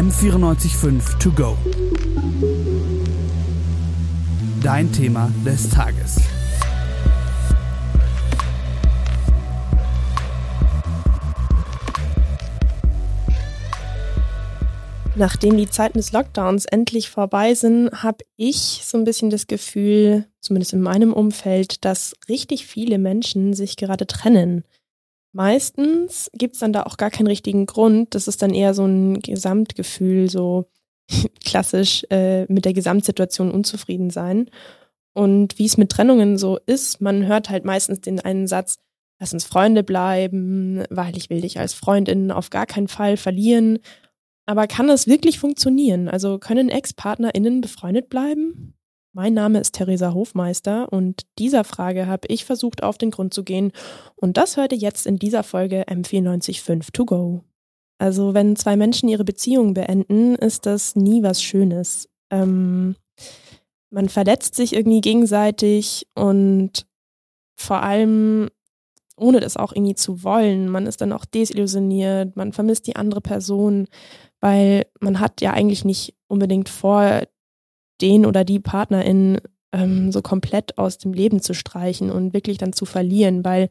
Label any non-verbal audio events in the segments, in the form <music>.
M945 To Go. Dein Thema des Tages. Nachdem die Zeiten des Lockdowns endlich vorbei sind, habe ich so ein bisschen das Gefühl, zumindest in meinem Umfeld, dass richtig viele Menschen sich gerade trennen. Meistens gibt es dann da auch gar keinen richtigen Grund. Das ist dann eher so ein Gesamtgefühl, so <laughs> klassisch äh, mit der Gesamtsituation unzufrieden sein. Und wie es mit Trennungen so ist, man hört halt meistens den einen Satz, lass uns Freunde bleiben, weil ich will dich als Freundin auf gar keinen Fall verlieren. Aber kann das wirklich funktionieren? Also können Ex-PartnerInnen befreundet bleiben? Mein Name ist Theresa Hofmeister und dieser Frage habe ich versucht auf den Grund zu gehen und das hört ihr jetzt in dieser Folge M945 to go. Also wenn zwei Menschen ihre Beziehung beenden, ist das nie was Schönes. Ähm, man verletzt sich irgendwie gegenseitig und vor allem ohne das auch irgendwie zu wollen. Man ist dann auch desillusioniert, man vermisst die andere Person weil man hat ja eigentlich nicht unbedingt vor, den oder die Partnerin ähm, so komplett aus dem Leben zu streichen und wirklich dann zu verlieren, weil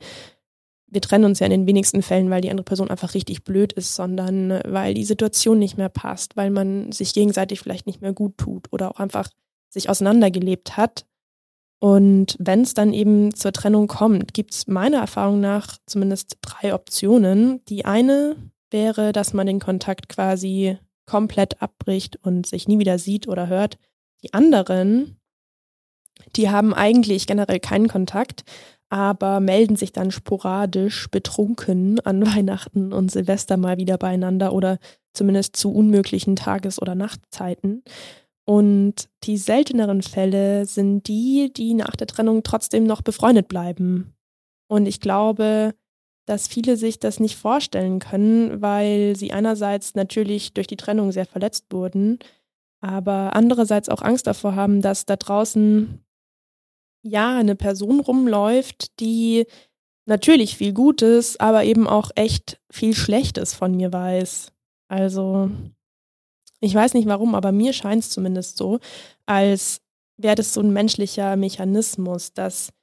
wir trennen uns ja in den wenigsten Fällen, weil die andere Person einfach richtig blöd ist, sondern weil die Situation nicht mehr passt, weil man sich gegenseitig vielleicht nicht mehr gut tut oder auch einfach sich auseinandergelebt hat. Und wenn es dann eben zur Trennung kommt, gibt es meiner Erfahrung nach zumindest drei Optionen. Die eine wäre, dass man den Kontakt quasi komplett abbricht und sich nie wieder sieht oder hört. Die anderen, die haben eigentlich generell keinen Kontakt, aber melden sich dann sporadisch betrunken an <laughs> Weihnachten und Silvester mal wieder beieinander oder zumindest zu unmöglichen Tages- oder Nachtzeiten. Und die selteneren Fälle sind die, die nach der Trennung trotzdem noch befreundet bleiben. Und ich glaube, dass viele sich das nicht vorstellen können, weil sie einerseits natürlich durch die Trennung sehr verletzt wurden, aber andererseits auch Angst davor haben, dass da draußen ja eine Person rumläuft, die natürlich viel Gutes, aber eben auch echt viel Schlechtes von mir weiß. Also ich weiß nicht warum, aber mir scheint es zumindest so, als wäre das so ein menschlicher Mechanismus, dass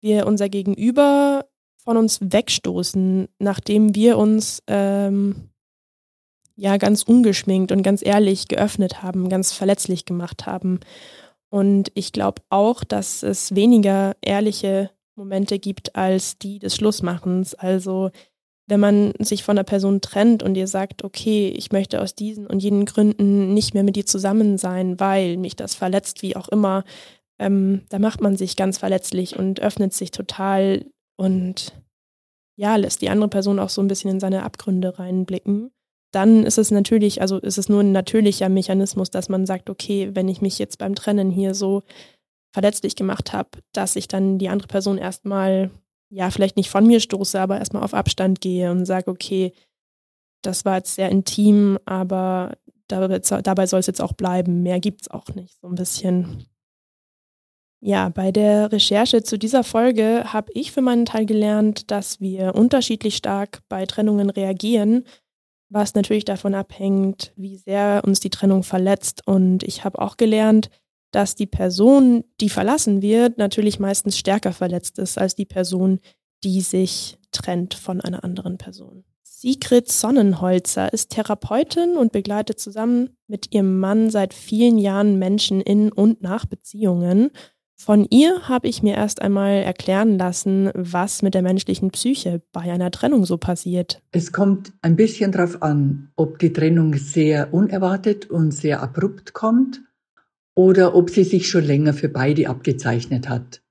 wir unser Gegenüber von uns wegstoßen, nachdem wir uns ähm, ja ganz ungeschminkt und ganz ehrlich geöffnet haben, ganz verletzlich gemacht haben. Und ich glaube auch, dass es weniger ehrliche Momente gibt als die des Schlussmachens. Also wenn man sich von einer Person trennt und ihr sagt, okay, ich möchte aus diesen und jenen Gründen nicht mehr mit dir zusammen sein, weil mich das verletzt, wie auch immer, ähm, da macht man sich ganz verletzlich und öffnet sich total und ja, lässt die andere Person auch so ein bisschen in seine Abgründe reinblicken, dann ist es natürlich, also ist es nur ein natürlicher Mechanismus, dass man sagt, okay, wenn ich mich jetzt beim Trennen hier so verletzlich gemacht habe, dass ich dann die andere Person erstmal, ja, vielleicht nicht von mir stoße, aber erstmal auf Abstand gehe und sage, okay, das war jetzt sehr intim, aber dabei soll es jetzt auch bleiben. Mehr gibt es auch nicht, so ein bisschen. Ja, bei der Recherche zu dieser Folge habe ich für meinen Teil gelernt, dass wir unterschiedlich stark bei Trennungen reagieren, was natürlich davon abhängt, wie sehr uns die Trennung verletzt. Und ich habe auch gelernt, dass die Person, die verlassen wird, natürlich meistens stärker verletzt ist als die Person, die sich trennt von einer anderen Person. Sigrid Sonnenholzer ist Therapeutin und begleitet zusammen mit ihrem Mann seit vielen Jahren Menschen in und nach Beziehungen. Von ihr habe ich mir erst einmal erklären lassen, was mit der menschlichen Psyche bei einer Trennung so passiert. Es kommt ein bisschen darauf an, ob die Trennung sehr unerwartet und sehr abrupt kommt oder ob sie sich schon länger für beide abgezeichnet hat.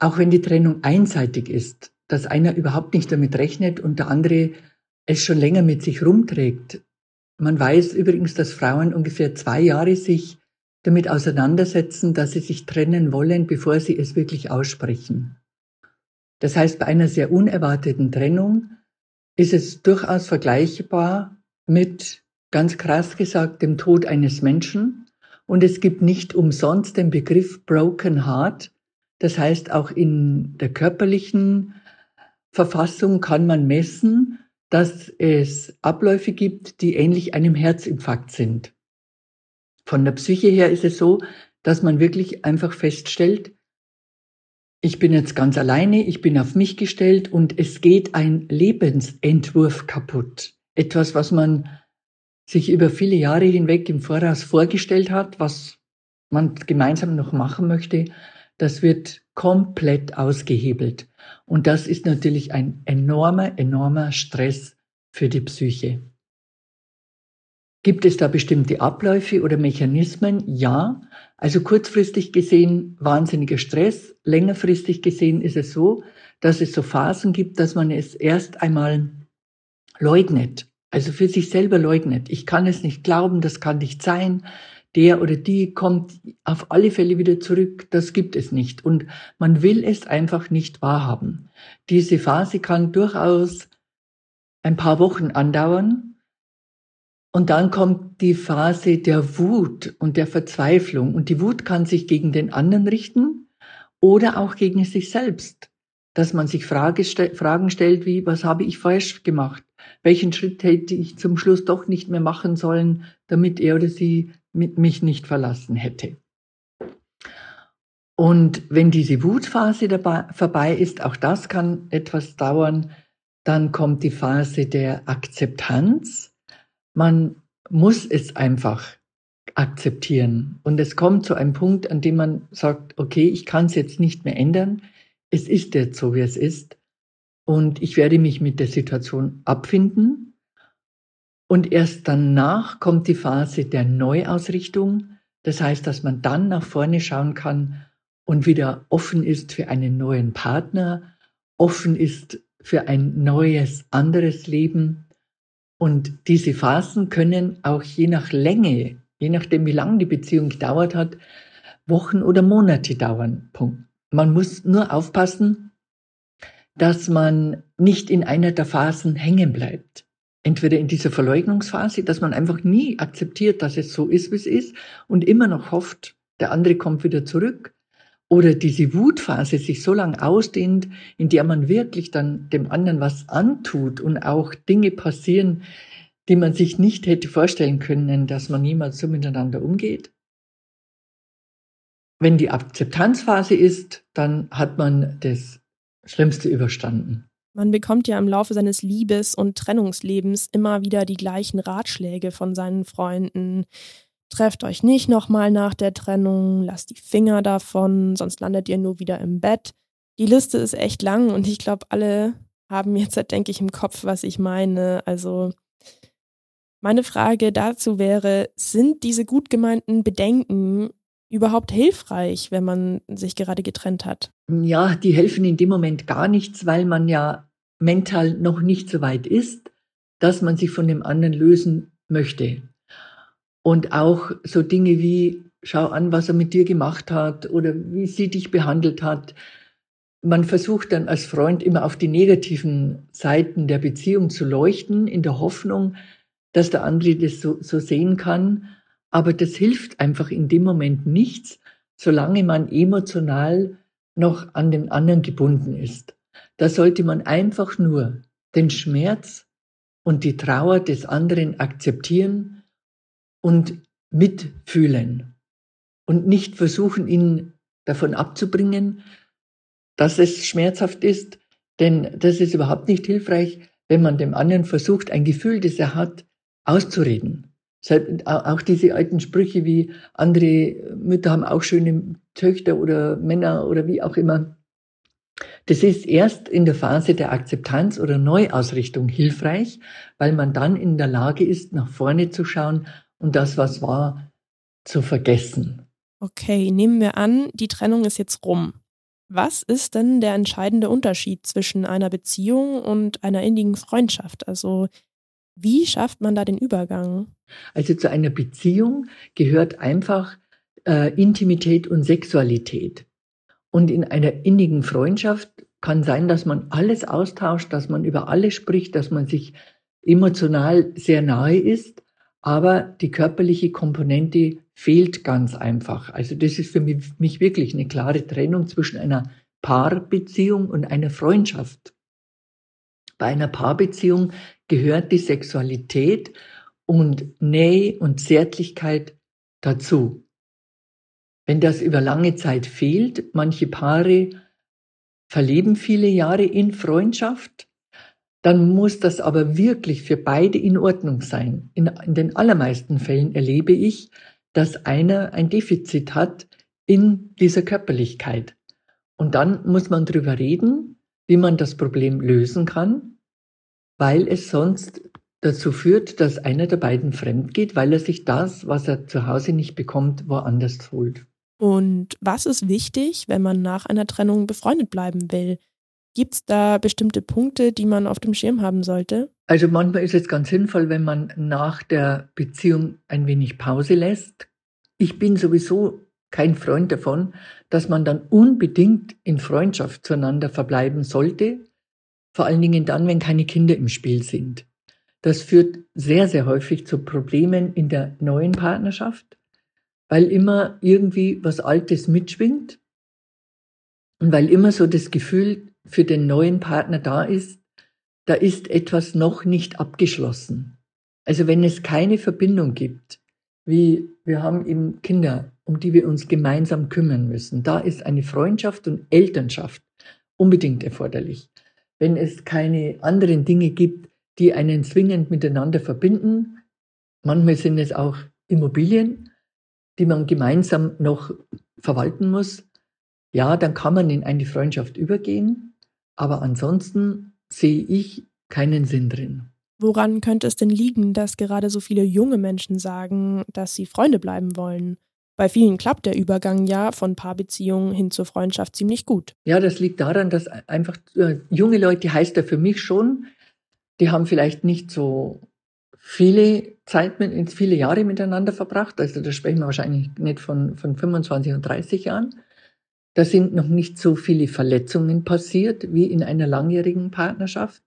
Auch wenn die Trennung einseitig ist, dass einer überhaupt nicht damit rechnet und der andere es schon länger mit sich rumträgt. Man weiß übrigens, dass Frauen ungefähr zwei Jahre sich damit auseinandersetzen, dass sie sich trennen wollen, bevor sie es wirklich aussprechen. Das heißt, bei einer sehr unerwarteten Trennung ist es durchaus vergleichbar mit, ganz krass gesagt, dem Tod eines Menschen. Und es gibt nicht umsonst den Begriff Broken Heart. Das heißt, auch in der körperlichen Verfassung kann man messen, dass es Abläufe gibt, die ähnlich einem Herzinfarkt sind. Von der Psyche her ist es so, dass man wirklich einfach feststellt, ich bin jetzt ganz alleine, ich bin auf mich gestellt und es geht ein Lebensentwurf kaputt. Etwas, was man sich über viele Jahre hinweg im Voraus vorgestellt hat, was man gemeinsam noch machen möchte, das wird komplett ausgehebelt. Und das ist natürlich ein enormer, enormer Stress für die Psyche. Gibt es da bestimmte Abläufe oder Mechanismen? Ja. Also kurzfristig gesehen wahnsinniger Stress. Längerfristig gesehen ist es so, dass es so Phasen gibt, dass man es erst einmal leugnet. Also für sich selber leugnet. Ich kann es nicht glauben, das kann nicht sein. Der oder die kommt auf alle Fälle wieder zurück. Das gibt es nicht. Und man will es einfach nicht wahrhaben. Diese Phase kann durchaus ein paar Wochen andauern. Und dann kommt die Phase der Wut und der Verzweiflung. Und die Wut kann sich gegen den anderen richten oder auch gegen sich selbst. Dass man sich Frage, Fragen stellt wie, was habe ich falsch gemacht? Welchen Schritt hätte ich zum Schluss doch nicht mehr machen sollen, damit er oder sie mit mich nicht verlassen hätte? Und wenn diese Wutphase dabei, vorbei ist, auch das kann etwas dauern, dann kommt die Phase der Akzeptanz. Man muss es einfach akzeptieren. Und es kommt zu einem Punkt, an dem man sagt, okay, ich kann es jetzt nicht mehr ändern. Es ist jetzt so, wie es ist. Und ich werde mich mit der Situation abfinden. Und erst danach kommt die Phase der Neuausrichtung. Das heißt, dass man dann nach vorne schauen kann und wieder offen ist für einen neuen Partner, offen ist für ein neues, anderes Leben. Und diese Phasen können auch je nach Länge, je nachdem, wie lange die Beziehung gedauert hat, Wochen oder Monate dauern. Punkt. Man muss nur aufpassen, dass man nicht in einer der Phasen hängen bleibt. Entweder in dieser Verleugnungsphase, dass man einfach nie akzeptiert, dass es so ist, wie es ist und immer noch hofft, der andere kommt wieder zurück. Oder diese Wutphase sich so lange ausdehnt, in der man wirklich dann dem anderen was antut und auch Dinge passieren, die man sich nicht hätte vorstellen können, dass man niemals so miteinander umgeht. Wenn die Akzeptanzphase ist, dann hat man das Schlimmste überstanden. Man bekommt ja im Laufe seines Liebes- und Trennungslebens immer wieder die gleichen Ratschläge von seinen Freunden. Trefft euch nicht nochmal nach der Trennung, lasst die Finger davon, sonst landet ihr nur wieder im Bett. Die Liste ist echt lang und ich glaube, alle haben jetzt, <laughs> denke ich, im Kopf, was ich meine. Also meine Frage dazu wäre, sind diese gut gemeinten Bedenken überhaupt hilfreich, wenn man sich gerade getrennt hat? Ja, die helfen in dem Moment gar nichts, weil man ja mental noch nicht so weit ist, dass man sich von dem anderen lösen möchte. Und auch so Dinge wie, schau an, was er mit dir gemacht hat oder wie sie dich behandelt hat. Man versucht dann als Freund immer auf die negativen Seiten der Beziehung zu leuchten, in der Hoffnung, dass der andere das so, so sehen kann. Aber das hilft einfach in dem Moment nichts, solange man emotional noch an den anderen gebunden ist. Da sollte man einfach nur den Schmerz und die Trauer des anderen akzeptieren und mitfühlen und nicht versuchen, ihn davon abzubringen, dass es schmerzhaft ist, denn das ist überhaupt nicht hilfreich, wenn man dem anderen versucht, ein Gefühl, das er hat, auszureden. Auch diese alten Sprüche wie andere Mütter haben auch schöne Töchter oder Männer oder wie auch immer. Das ist erst in der Phase der Akzeptanz oder Neuausrichtung hilfreich, weil man dann in der Lage ist, nach vorne zu schauen und das, was war, zu vergessen. Okay, nehmen wir an, die Trennung ist jetzt rum. Was ist denn der entscheidende Unterschied zwischen einer Beziehung und einer innigen Freundschaft? Also wie schafft man da den Übergang? Also zu einer Beziehung gehört einfach äh, Intimität und Sexualität. Und in einer innigen Freundschaft kann sein, dass man alles austauscht, dass man über alles spricht, dass man sich emotional sehr nahe ist, aber die körperliche Komponente fehlt ganz einfach. Also das ist für mich, wirklich eine klare Trennung zwischen einer Paarbeziehung und einer Freundschaft. Bei einer Paarbeziehung gehört die Sexualität und Nähe und Zärtlichkeit dazu. Wenn das über lange Zeit fehlt, manche Paare verleben viele Jahre in Freundschaft, dann muss das aber wirklich für beide in Ordnung sein. In, in, den allermeisten Fällen erlebe ich, dass einer ein Defizit hat in dieser Körperlichkeit. Und dann muss man drüber reden, wie man das Problem lösen kann, weil es sonst dazu führt, dass einer der beiden fremd geht, weil er sich das, was er zu Hause nicht bekommt, woanders holt. Und was ist wichtig, wenn man nach einer Trennung befreundet bleiben will? Gibt es da bestimmte Punkte, die man auf dem Schirm haben sollte? Also manchmal ist es ganz sinnvoll, wenn man nach der Beziehung ein wenig Pause lässt. Ich bin sowieso kein Freund davon, dass man dann unbedingt in Freundschaft zueinander verbleiben sollte, vor allen Dingen dann, wenn keine Kinder im Spiel sind. Das führt sehr, sehr häufig zu Problemen in der neuen Partnerschaft, weil immer irgendwie was Altes mitschwingt und weil immer so das Gefühl für den neuen Partner da ist, da ist etwas noch nicht abgeschlossen. Also wenn es keine Verbindung gibt, wie wir haben eben Kinder, um die wir uns gemeinsam kümmern müssen, da ist eine Freundschaft und Elternschaft unbedingt erforderlich. Wenn es keine anderen Dinge gibt, die einen zwingend miteinander verbinden. Manchmal sind es auch Immobilien, die man gemeinsam noch verwalten muss. Ja, dann kann man in eine Freundschaft übergehen, aber ansonsten sehe ich keinen Sinn drin. Woran könnte es denn liegen, dass gerade so viele junge Menschen sagen, dass sie Freunde bleiben wollen? Bei vielen klappt der Übergang ja von Paarbeziehungen hin zur Freundschaft ziemlich gut. Ja, das liegt daran, dass einfach äh, junge Leute heißt ja für mich schon, die haben vielleicht nicht so viele Zeit, mit, viele Jahre miteinander verbracht. Also da sprechen wir wahrscheinlich nicht von, von 25 und 30 Jahren. Da sind noch nicht so viele Verletzungen passiert wie in einer langjährigen Partnerschaft.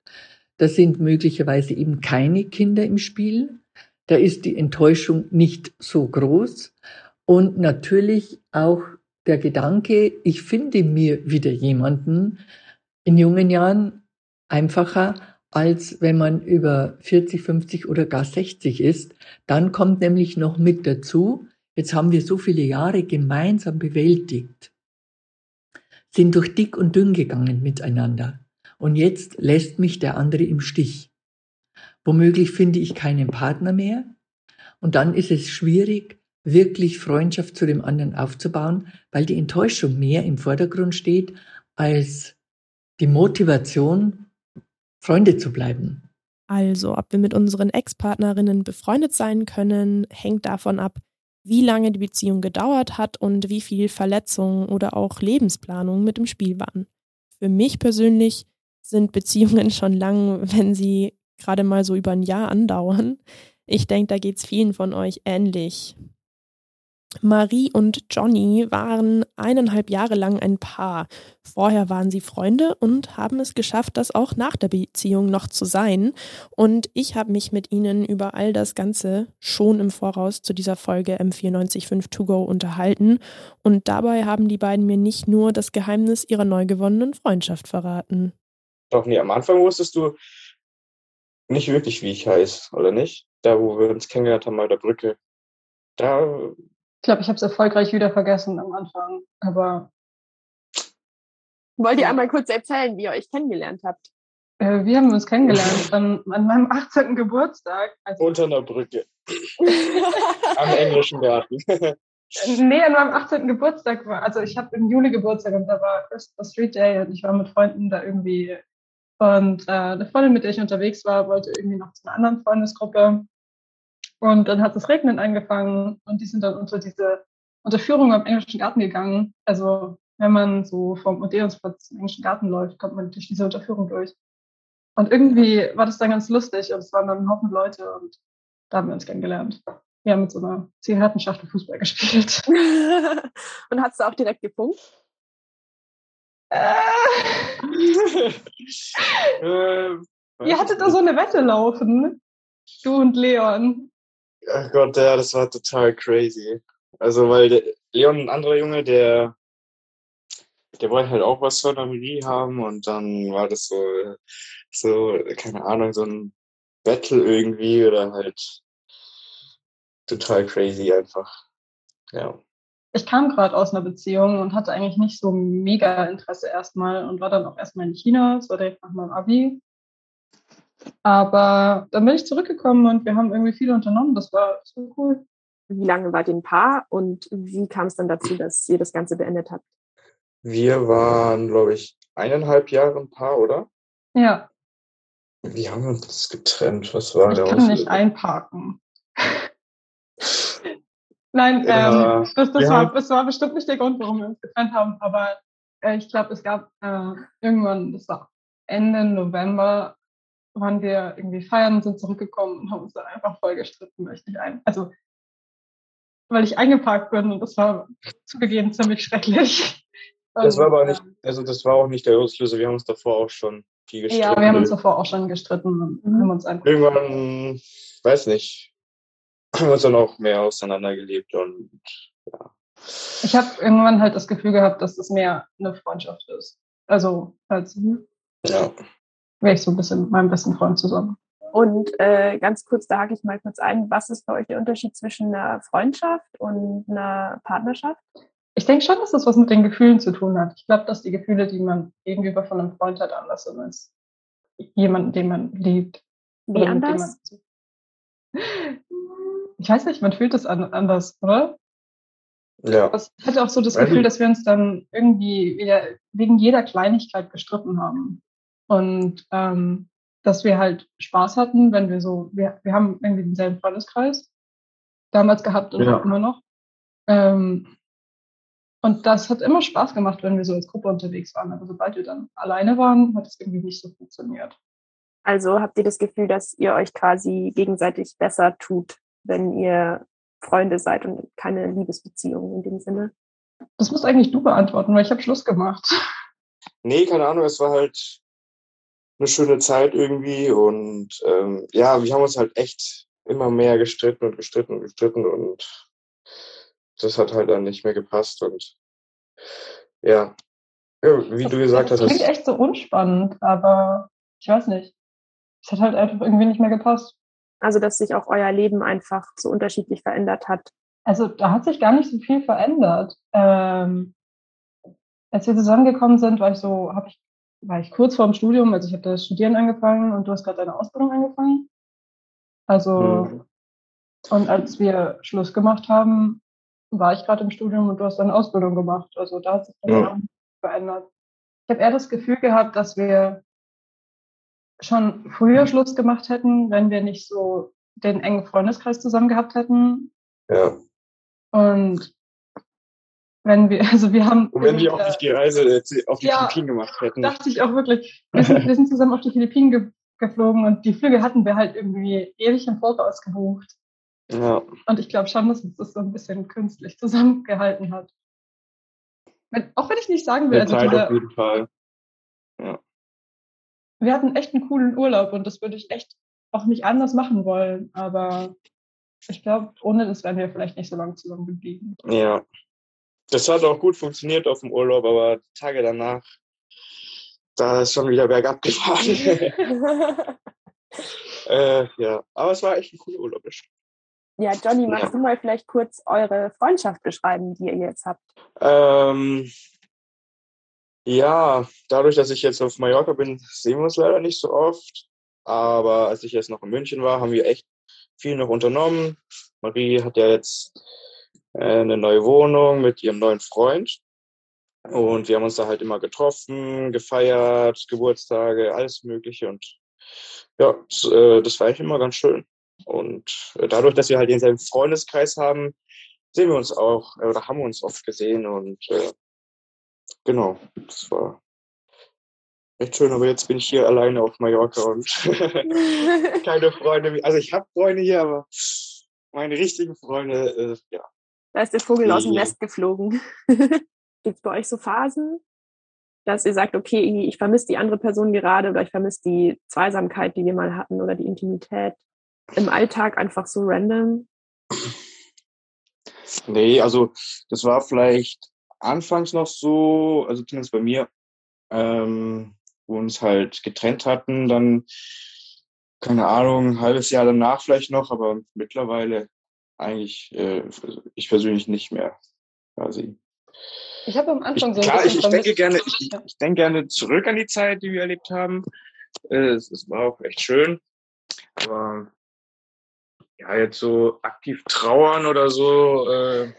Da sind möglicherweise eben keine Kinder im Spiel. Da ist die Enttäuschung nicht so groß. Und natürlich auch der Gedanke, ich finde mir wieder jemanden in jungen Jahren einfacher, als wenn man über 40, 50 oder gar 60 ist. Dann kommt nämlich noch mit dazu, jetzt haben wir so viele Jahre gemeinsam bewältigt, sind durch dick und dünn gegangen miteinander. Und jetzt lässt mich der andere im Stich. Womöglich finde ich keinen Partner mehr. Und dann ist es schwierig, wirklich Freundschaft zu dem anderen aufzubauen, weil die Enttäuschung mehr im Vordergrund steht als die Motivation, Freunde zu bleiben. Also, ob wir mit unseren Ex-Partnerinnen befreundet sein können, hängt davon ab, wie lange die Beziehung gedauert hat und wie viel Verletzungen oder auch Lebensplanung mit im Spiel waren. Für mich persönlich sind Beziehungen schon lang, wenn sie gerade mal so über ein Jahr andauern. Ich denke, da geht es vielen von euch ähnlich. Marie und Johnny waren eineinhalb Jahre lang ein Paar. Vorher waren sie Freunde und haben es geschafft, das auch nach der Beziehung noch zu sein. Und ich habe mich mit ihnen über all das Ganze schon im Voraus zu dieser Folge M945 To Go unterhalten. Und dabei haben die beiden mir nicht nur das Geheimnis ihrer neu gewonnenen Freundschaft verraten. Doch nee, am Anfang wusstest du nicht wirklich, wie ich heiße, oder nicht? Da, wo wir uns kennengelernt haben bei der Brücke. Da ich glaube, ich habe es erfolgreich wieder vergessen am Anfang, aber. Wollt ihr einmal kurz erzählen, wie ihr euch kennengelernt habt? Äh, wir haben uns kennengelernt an, an meinem 18. Geburtstag. Also Unter einer Brücke. <laughs> Am englischen Garten. nee, an meinem 18. Geburtstag war. Also ich habe im Juli Geburtstag und da war Christopher Street Day und ich war mit Freunden da irgendwie. Und äh, eine Freundin, mit der ich unterwegs war, wollte irgendwie noch zu einer anderen Freundesgruppe. Und dann hat es Regnen angefangen und die sind dann unter diese Unterführung am Englischen Garten gegangen. Also wenn man so vom Odeonsplatz zum Englischen Garten läuft, kommt man durch diese Unterführung durch. Und irgendwie war das dann ganz lustig und es waren dann ein Haufen Leute und da haben wir uns kennengelernt. Wir haben mit so einer Zigarettenschachtel Fußball <laughs> gespielt. <laughs> und hast du auch direkt gepunkt? Äh. <laughs> äh, Ihr hattet da so eine Wette laufen, du und Leon. Ach Gott, ja, das war total crazy. Also, weil Leon, ein anderer Junge, der, der wollte halt auch was von der Marie haben und dann war das so, so, keine Ahnung, so ein Battle irgendwie oder halt total crazy einfach. Ja. Ich kam gerade aus einer Beziehung und hatte eigentlich nicht so mega Interesse erstmal und war dann auch erstmal in China. Das war direkt nach meinem Abi. Aber dann bin ich zurückgekommen und wir haben irgendwie viel unternommen. Das war so cool. Wie lange ihr ein Paar und wie kam es dann dazu, dass ihr das Ganze beendet habt? Wir waren, glaube ich, eineinhalb Jahre ein Paar, oder? Ja, Wie haben wir uns getrennt? Was war ich der kann nicht einparken. <laughs> Nein, Ja, ähm, das, das, war, das war bestimmt nicht der Grund, warum wir uns getrennt haben, aber äh, ich glaube, es gab äh, irgendwann, das war Ende November, waren wir irgendwie feiern und sind zurückgekommen und haben uns dann einfach voll gestritten, weil ich nicht ein, also weil ich eingeparkt bin und das war zugegeben ziemlich schrecklich. <laughs> Das war aber nicht, also das war auch nicht der Auslöser. Wir haben uns davor auch schon viel gestritten. Ja, wir haben uns davor auch schon gestritten und Mhm. haben uns einfach Irgendwann, weiß nicht, <clears throat> haben wir uns dann auch mehr auseinandergelebt und ja. Ich habe irgendwann halt das Gefühl gehabt, dass das mehr eine Freundschaft ist. Also als Ja. Wäre ich so ein bisschen mit meinem besten Freund zusammen. Und äh, ganz kurz, da hake ich mal kurz ein, was ist für euch der Unterschied zwischen einer Freundschaft und einer Partnerschaft? Ich denke schon, dass das was mit den Gefühlen zu tun hat. Ich glaube, dass die Gefühle, die man gegenüber von einem Freund hat, anders sind als jemanden, den man liebt. Wie anders? man- Ich weiß nicht, man fühlt es an, anders, oder? Ja. Ich hatte auch so das Gefühl, dass wir uns dann irgendwie wieder wegen jeder Kleinigkeit gestritten haben. Und ähm, dass wir halt Spaß hatten, wenn wir so, wir, wir haben irgendwie denselben Freundeskreis damals gehabt und Ja. auch immer noch. Ähm, und das hat immer Spaß gemacht, wenn wir so als Gruppe unterwegs waren. Aber sobald wir dann alleine waren, hat es irgendwie nicht so funktioniert. Also habt ihr das Gefühl, dass ihr euch quasi gegenseitig besser tut, wenn ihr Freunde seid und keine Liebesbeziehung in dem Sinne? Das musst eigentlich du beantworten, weil ich habe Schluss gemacht. Nee, keine Ahnung, es war halt eine schöne Zeit irgendwie und ähm, ja, wir haben uns halt echt immer mehr gestritten und gestritten und gestritten und das hat halt dann nicht mehr gepasst und ja, ja wie du gesagt das hast, klingt echt so unspannend, aber ich weiß nicht. Es hat halt einfach irgendwie nicht mehr gepasst. Also dass sich auch euer Leben einfach so unterschiedlich verändert hat. Also da hat sich gar nicht so viel verändert. Ähm, als wir zusammengekommen sind, war ich so, habe ich, war ich kurz vorm Studium, also ich habe das Studieren angefangen und du hast gerade deine Ausbildung angefangen. Also Mhm. und als wir Schluss gemacht haben, war ich gerade im Studium und du hast deine Ausbildung gemacht. Also da hat sich das Ja. verändert. Ich habe eher das Gefühl gehabt, dass wir schon früher Schluss gemacht hätten, wenn wir nicht so den engen Freundeskreis zusammen gehabt hätten. ja. Und wenn wir, <laughs> also wir haben. Und wenn die auch nicht die Reise äh, auf die Ja. Philippinen gemacht hätten. dachte ich auch wirklich, wir sind, wir sind zusammen auf die Philippinen ge geflogen und die Flüge hatten wir halt irgendwie ewig im Voraus gebucht. Ja, Und ich glaube schon, dass uns das so ein bisschen künstlich zusammengehalten hat. Wenn, auch wenn ich nicht sagen will, der also Zeit auf diese, jeden Fall. wir hatten echt einen coolen Urlaub und das würde ich echt auch nicht anders machen wollen. Aber ich glaube, ohne das wären wir vielleicht nicht so lange zusammen geblieben. Ja. Das hat auch gut funktioniert auf dem Urlaub, aber Tage danach, da ist schon wieder bergab gefahren. <laughs> äh, ja, aber es war echt ein cooler Urlaub. ja, Johnny, magst Ja. du mal vielleicht kurz eure Freundschaft beschreiben, die ihr jetzt habt? Ähm, ja, dadurch, dass ich jetzt auf Mallorca bin, sehen wir uns leider nicht so oft. Aber als ich jetzt noch in München war, haben wir echt viel noch unternommen. Marie hat ja jetzt eine neue Wohnung mit ihrem neuen Freund. Und wir haben uns da halt immer getroffen, gefeiert, Geburtstage, alles Mögliche. Und ja, das, äh, das war echt immer ganz schön. Und äh, dadurch, dass wir halt denselben Freundeskreis haben, sehen wir uns auch äh, oder haben wir uns oft gesehen. Und äh, genau, das war echt schön. Aber jetzt bin ich hier alleine auf Mallorca und <laughs> <laughs> keine Freunde mehr. Also ich habe Freunde hier, aber meine richtigen Freunde, äh, ja. Da ist der Vogel aus dem. Nest geflogen. <laughs> Gibt es bei euch so Phasen, dass ihr sagt, okay, ich vermisse die andere Person gerade oder ich vermisse die Zweisamkeit, die wir mal hatten oder die Intimität im Alltag einfach so random? Nee, also das war vielleicht anfangs noch so, also zumindest bei mir, ähm, wo uns halt getrennt hatten, dann keine Ahnung, ein halbes Jahr danach vielleicht noch, aber mittlerweile eigentlich äh, ich persönlich nicht mehr quasi. Ich habe am Anfang so ein klar, ich, ich denke gerne, <laughs> ich, ich denke gerne zurück an die Zeit, die wir erlebt haben. Äh, Es, es war auch echt schön. Aber ja, jetzt so aktiv trauern oder so, äh,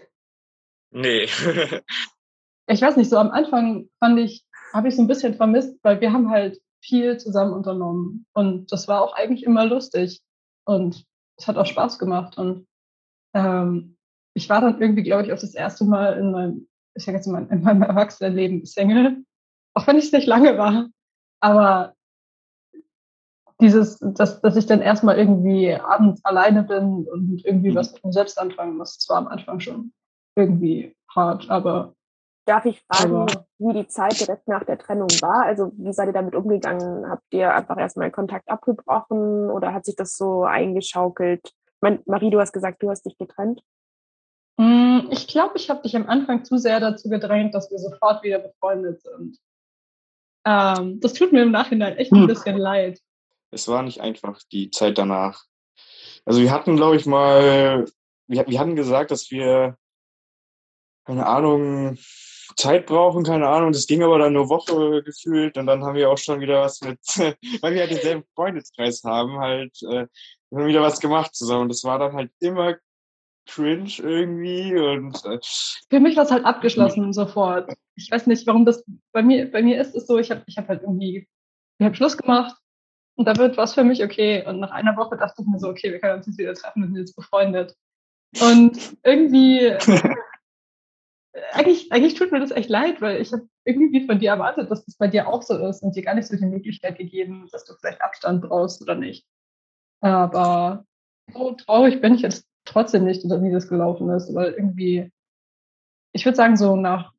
nee. <laughs> ich weiß nicht, so am Anfang fand ich, habe ich so ein bisschen vermisst, weil wir haben halt viel zusammen unternommen und das war auch eigentlich immer lustig und es hat auch Spaß gemacht und ähm, ich war dann irgendwie, glaube ich, auch das erste Mal in meinem, ich sag jetzt mal, in meinem Erwachsenenleben Single, auch wenn ich es nicht lange war, aber dieses, dass, dass ich dann erstmal irgendwie abends alleine bin und irgendwie was mit mir selbst anfangen muss, das war am Anfang schon irgendwie hart, aber Darf ich fragen, Aber- wie die Zeit direkt nach der Trennung war? Also wie seid ihr damit umgegangen? Habt ihr einfach erstmal Kontakt abgebrochen oder hat sich das so eingeschaukelt? Marie, du hast gesagt, du hast dich getrennt. Mm, Ich glaube, ich habe dich am Anfang zu sehr dazu gedrängt, dass wir sofort wieder befreundet sind. Ähm, das tut mir im Nachhinein echt ein Hm. bisschen leid. es war nicht einfach, die Zeit danach. Also wir hatten, glaube ich, mal, wir, wir hatten gesagt, dass wir, keine Ahnung, Zeit brauchen, keine Ahnung. Das ging aber dann eine Woche gefühlt und dann haben wir auch schon wieder was mit, <laughs> weil wir halt denselben Freundeskreis haben, halt, äh, wir haben wieder was gemacht zusammen. Und das war dann halt immer cringe irgendwie und äh, Für mich war es halt abgeschlossen sofort. Ich weiß nicht, warum das bei mir bei mir ist es so. Ich habe ich habe halt irgendwie wir haben Schluss gemacht und da wird was für mich okay. Und nach einer Woche dachte ich mir so, okay, wir können uns jetzt wieder treffen, wir sind jetzt befreundet. Und irgendwie eigentlich, eigentlich tut mir das echt leid, weil ich habe irgendwie von dir erwartet, dass das bei dir auch so ist und dir gar nicht so die Möglichkeit gegeben, dass du vielleicht Abstand brauchst oder nicht. Aber so traurig bin ich jetzt trotzdem nicht, wie das gelaufen ist, weil irgendwie, ich würde sagen, so nach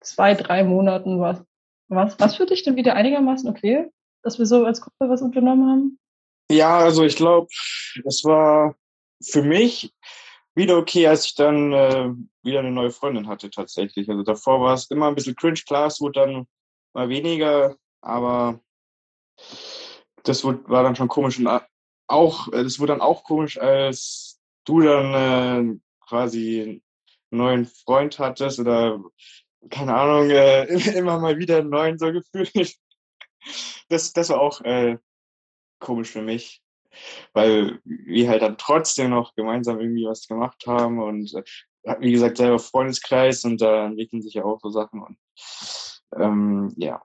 zwei, drei Monaten war was, was für dich denn wieder einigermaßen okay, dass wir so als Gruppe was unternommen haben? Ja, also ich glaube, das war für mich wieder okay, als ich dann äh, wieder eine neue Freundin hatte tatsächlich. Also davor war es immer ein bisschen cringe, klar, es wurde dann mal weniger, aber das wurde, war dann schon komisch und a- auch, äh, das wurde dann auch komisch, als du dann äh, quasi einen neuen Freund hattest oder keine Ahnung, äh, <laughs> immer mal wieder einen neuen so gefühlt. Das, das war auch äh, komisch für mich, weil wir halt dann trotzdem noch gemeinsam irgendwie was gemacht haben und äh, wie gesagt selber Freundeskreis und da entwickeln sich ja auch so Sachen und ähm, ja.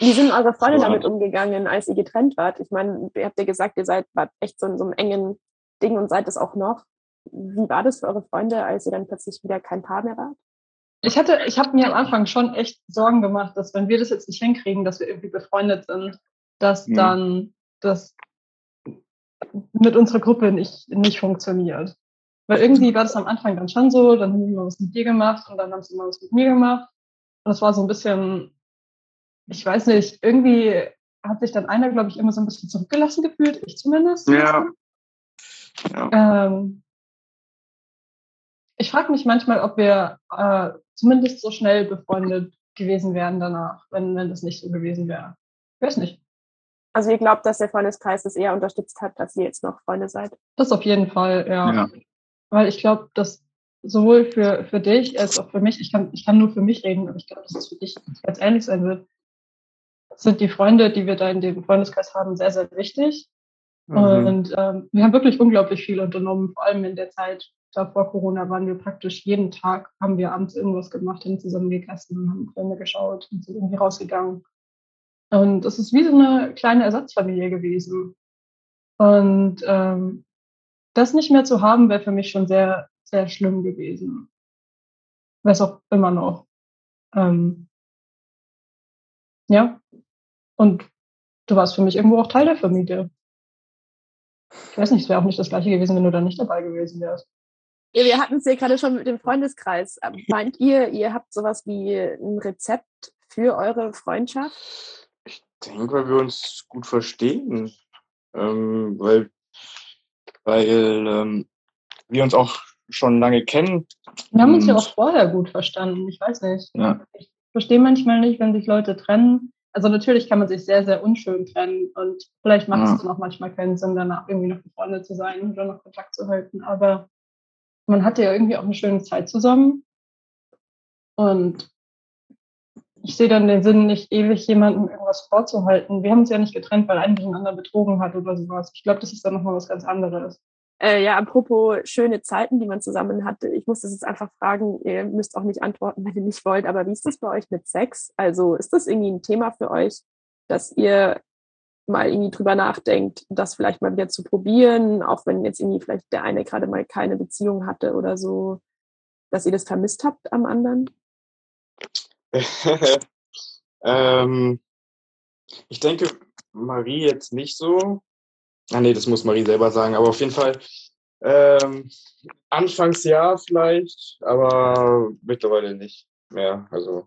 Wie sind eure Freunde Ja. damit umgegangen, als ihr getrennt wart? Ich meine, ihr habt ja gesagt, ihr seid wart echt so in so einem engen Ding und seid es auch noch. Wie war das für eure Freunde, als ihr dann plötzlich wieder kein Paar mehr wart? Ich hatte, ich habe mir am Anfang schon echt Sorgen gemacht, dass wenn wir das jetzt nicht hinkriegen, dass wir irgendwie befreundet sind, dass Mhm. dann das mit unserer Gruppe nicht, nicht funktioniert. Weil irgendwie war das am Anfang dann schon so, dann haben wir mal was mit dir gemacht und dann haben sie mal was mit mir gemacht. Und es war so ein bisschen, ich weiß nicht, irgendwie hat sich dann einer, glaube ich, immer so ein bisschen zurückgelassen gefühlt, ich zumindest. Ja. Ja. Ähm, ich frage mich manchmal, ob wir äh, zumindest so schnell befreundet gewesen wären danach, wenn, wenn das nicht so gewesen wäre. Ich weiß nicht. Also ihr glaubt, dass der Freundeskreis das eher unterstützt hat, dass ihr jetzt noch Freunde seid? Das auf jeden Fall, ja. Ja. Weil ich glaube, dass sowohl für, für dich als auch für mich, ich kann, ich kann nur für mich reden, aber ich glaube, dass es für dich ganz ähnlich sein wird, sind die Freunde, die wir da in dem Freundeskreis haben, sehr, sehr wichtig. Mhm. Und ähm, wir haben wirklich unglaublich viel unternommen, vor allem in der Zeit da vor Corona waren wir praktisch jeden Tag, haben wir abends irgendwas gemacht, haben zusammen gegessen, haben Filme geschaut und sind irgendwie rausgegangen. Und es ist wie so eine kleine Ersatzfamilie gewesen. Und ähm, das nicht mehr zu haben, wäre für mich schon sehr, sehr schlimm gewesen. Wäre es auch immer noch. Ähm, ja. Und du warst für mich irgendwo auch Teil der Familie. Ich weiß nicht, es wäre auch nicht das gleiche gewesen, wenn du da nicht dabei gewesen wärst. Ja, wir hatten es ja gerade schon mit dem Freundeskreis. Ähm, Meint ihr, ihr habt sowas wie ein Rezept für eure Freundschaft? Ich denke, weil wir uns gut verstehen. Ähm, weil weil ähm, wir uns auch schon lange kennen. Wir haben uns ja auch vorher gut verstanden. Ich weiß nicht. Ja. Ich verstehe manchmal nicht, wenn sich Leute trennen, also natürlich kann man sich sehr, sehr unschön trennen und vielleicht macht Ja. es dann auch manchmal keinen Sinn, danach irgendwie noch befreundet zu sein oder noch Kontakt zu halten. Aber man hatte ja irgendwie auch eine schöne Zeit zusammen. Und ich sehe dann den Sinn, nicht ewig jemandem irgendwas vorzuhalten. Wir haben uns ja nicht getrennt, weil einer den anderen betrogen hat oder sowas. Ich glaube, das ist dann nochmal was ganz anderes. Äh, ja, apropos schöne Zeiten, die man zusammen hatte. Ich muss das jetzt einfach fragen, ihr müsst auch nicht antworten, wenn ihr nicht wollt, aber wie ist das bei euch mit Sex? Also ist das irgendwie ein Thema für euch, dass ihr mal irgendwie drüber nachdenkt, das vielleicht mal wieder zu probieren, auch wenn jetzt irgendwie vielleicht der eine gerade mal keine Beziehung hatte oder so, dass ihr das vermisst habt am anderen? <laughs> ähm, ich denke, Marie jetzt nicht so. Ah nee, das muss Marie selber sagen, aber auf jeden Fall ähm, anfangs ja vielleicht, aber mittlerweile nicht mehr. Also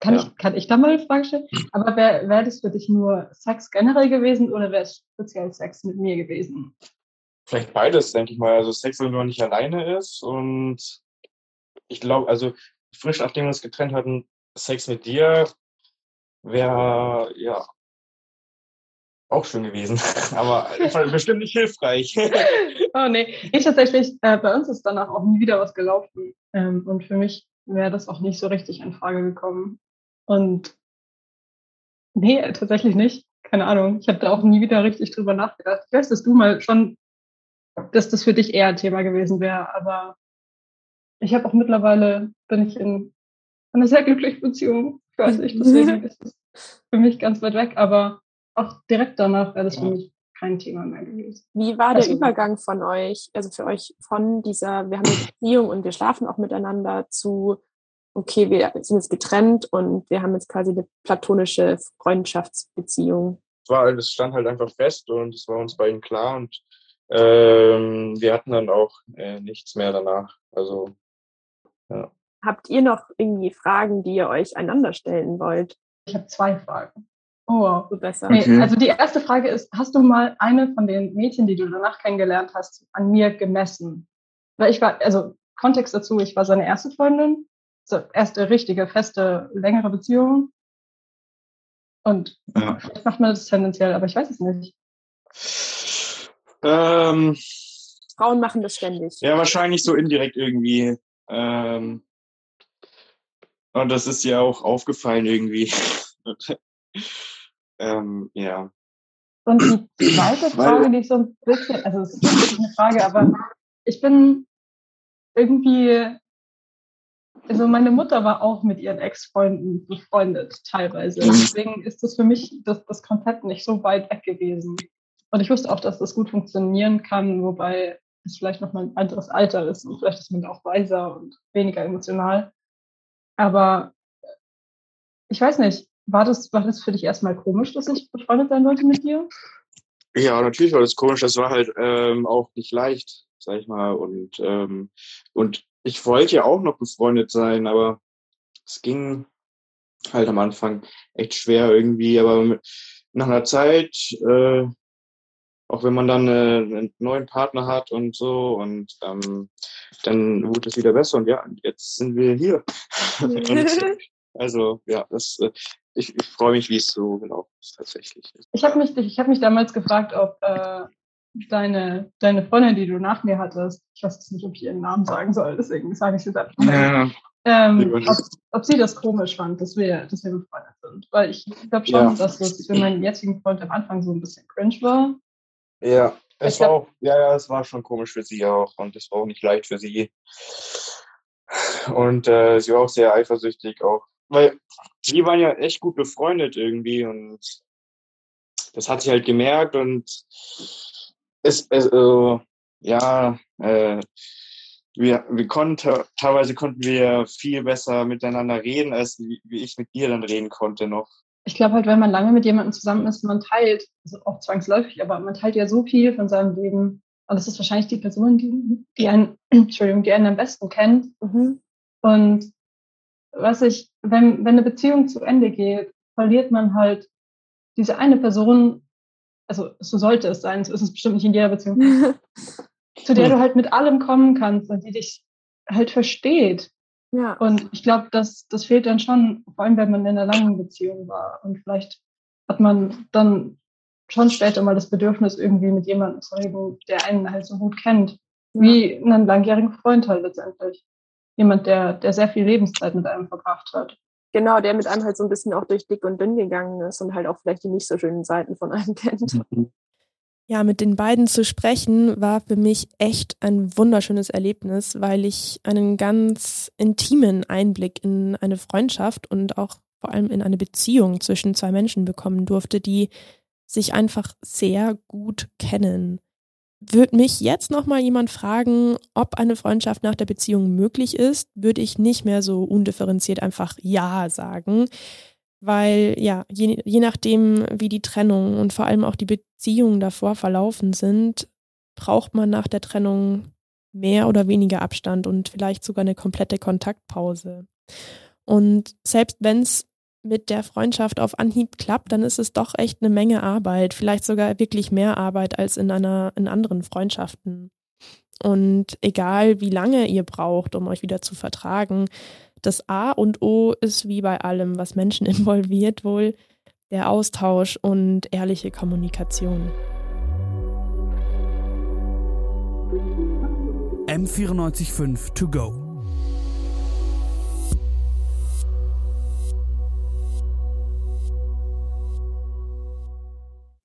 Kann, Ja. ich, kann ich da mal eine Frage stellen? Aber wäre wär das für dich nur Sex generell gewesen oder wäre es speziell Sex mit mir gewesen? vielleicht beides, denke ich mal. Also Sex, wenn man nicht alleine ist und ich glaube, also frisch nachdem wir uns getrennt hatten, Sex mit dir wäre ja auch schön gewesen, <laughs> aber bestimmt nicht hilfreich. <laughs> Oh nee, ich tatsächlich, äh, bei uns ist danach auch nie wieder was gelaufen. Ähm, und für mich wäre das auch nicht so richtig in Frage gekommen. Und nee, tatsächlich nicht. Keine Ahnung. Ich habe da auch nie wieder richtig drüber nachgedacht. Ich weiß, dass du mal schon, dass das für dich eher ein Thema gewesen wäre, aber ich habe auch mittlerweile, bin ich in einer sehr glücklichen Beziehung. Ich weiß nicht, deswegen <laughs> ist es für mich ganz weit weg, aber auch direkt danach wäre das für Ja. mich kein Thema mehr gewesen. Wie war der Also- Übergang von euch, also für euch von dieser, wir haben eine Beziehung und wir schlafen auch miteinander zu, okay, wir sind jetzt getrennt und wir haben jetzt quasi eine platonische Freundschaftsbeziehung. es war, das stand halt einfach fest und es war uns beiden klar und ähm, wir hatten dann auch äh, nichts mehr danach. Also Habt ihr noch irgendwie Fragen, die ihr euch einander stellen wollt? Ich habe zwei Fragen. Oh, wow. So besser. Nee, Okay. also die erste Frage ist, hast du mal eine von den Mädchen, die du danach kennengelernt hast, an mir gemessen? Weil ich war, also Kontext dazu, ich war seine erste Freundin, so erste richtige, feste, längere Beziehung. Und Ja. vielleicht macht man das tendenziell, aber ich weiß es nicht. ähm, Frauen machen das ständig. Ja, wahrscheinlich so indirekt irgendwie. Ähm, und das ist ja auch aufgefallen irgendwie. <laughs> ähm, ja. Und die <clears throat> zweite Frage, die ich so ein bisschen, also es ist eine Frage, aber ich bin irgendwie, also meine Mutter war auch mit ihren Ex-Freunden befreundet, teilweise. Mhm. Deswegen ist das für mich das, das Konzept nicht so weit weg gewesen. Und ich wusste auch, dass das gut funktionieren kann, wobei es vielleicht noch mal ein anderes Alter ist und vielleicht ist man da auch weiser und weniger emotional. Aber ich weiß nicht, war das, war das für dich erstmal komisch, dass ich befreundet sein wollte mit dir? Ja, natürlich war das komisch. Das war halt ähm, auch nicht leicht, sag ich mal. Und, ähm, und ich wollte ja auch noch befreundet sein, aber es ging halt am Anfang echt schwer irgendwie. Aber mit, nach einer Zeit, äh, auch wenn man dann äh, einen neuen Partner hat und so, und ähm, dann wurde es wieder besser. Und ja, jetzt sind wir hier. <laughs> <laughs> und, also ja, das, äh, ich, ich freue mich, wie es so gelaufen ist tatsächlich. Ich habe mich, ich hab mich damals gefragt, ob äh, deine, deine Freundin, die du nach mir hattest, ich weiß jetzt nicht, ob ich ihren Namen sagen soll, deswegen sage ich sie einfach mal. Ja, Ähm, ob, nicht. ob sie das komisch fand, dass wir, dass wir befreundet sind. Weil ich glaube schon, Ja. dass das für meinen jetzigen Freund am Anfang so ein bisschen cringe war. Ja, es Ich war glaub- auch, ja, ja, es war schon komisch für sie auch und es war auch nicht leicht für sie. Und äh, sie war auch sehr eifersüchtig auch, weil die waren ja echt gut befreundet irgendwie und das hat sie halt gemerkt und es, es äh, ja, äh, wir, wir konnten, teilweise konnten wir viel besser miteinander reden, als wie, wie ich mit dir dann reden konnte noch. Ich glaube halt, wenn man lange mit jemandem zusammen ist, man teilt, also auch zwangsläufig, aber man teilt ja so viel von seinem Leben. Und es ist wahrscheinlich die Person, die, die einen, <clears throat> Entschuldigung, die einen am besten kennt. Mhm. Und was ich, wenn, wenn eine Beziehung zu Ende geht, verliert man halt diese eine Person, also so sollte es sein, so ist es bestimmt nicht in jeder Beziehung, <laughs> zu der du halt mit allem kommen kannst und die dich halt versteht. Ja. Und ich glaube, das, das fehlt dann schon, vor allem wenn man in einer langen Beziehung war. Und vielleicht hat man dann schon später mal das Bedürfnis, irgendwie mit jemandem zu reden, der einen halt so gut kennt. Wie einen langjährigen Freund halt letztendlich. Jemand, der, der sehr viel Lebenszeit mit einem verbracht hat. Genau, der mit einem halt so ein bisschen auch durch dick und dünn gegangen ist und halt auch vielleicht die nicht so schönen Seiten von einem <laughs> kennt. Mhm. Ja, mit den beiden zu sprechen war für mich echt ein wunderschönes Erlebnis, weil ich einen ganz intimen Einblick in eine Freundschaft und auch vor allem in eine Beziehung zwischen zwei Menschen bekommen durfte, die sich einfach sehr gut kennen. Würde mich jetzt nochmal jemand fragen, ob eine Freundschaft nach der Beziehung möglich ist, würde ich nicht mehr so undifferenziert einfach Ja sagen. Weil ja, je, je nachdem, wie die Trennung und vor allem auch die Beziehungen davor verlaufen sind, braucht man nach der Trennung mehr oder weniger Abstand und vielleicht sogar eine komplette Kontaktpause. Und selbst wenn es mit der Freundschaft auf Anhieb klappt, dann ist es doch echt eine Menge Arbeit, vielleicht sogar wirklich mehr Arbeit als in einer in anderen Freundschaften. Und egal wie lange ihr braucht, um euch wieder zu vertragen, das A und O ist wie bei allem, was Menschen <laughs> involviert, wohl der Austausch und ehrliche Kommunikation. M945 to go.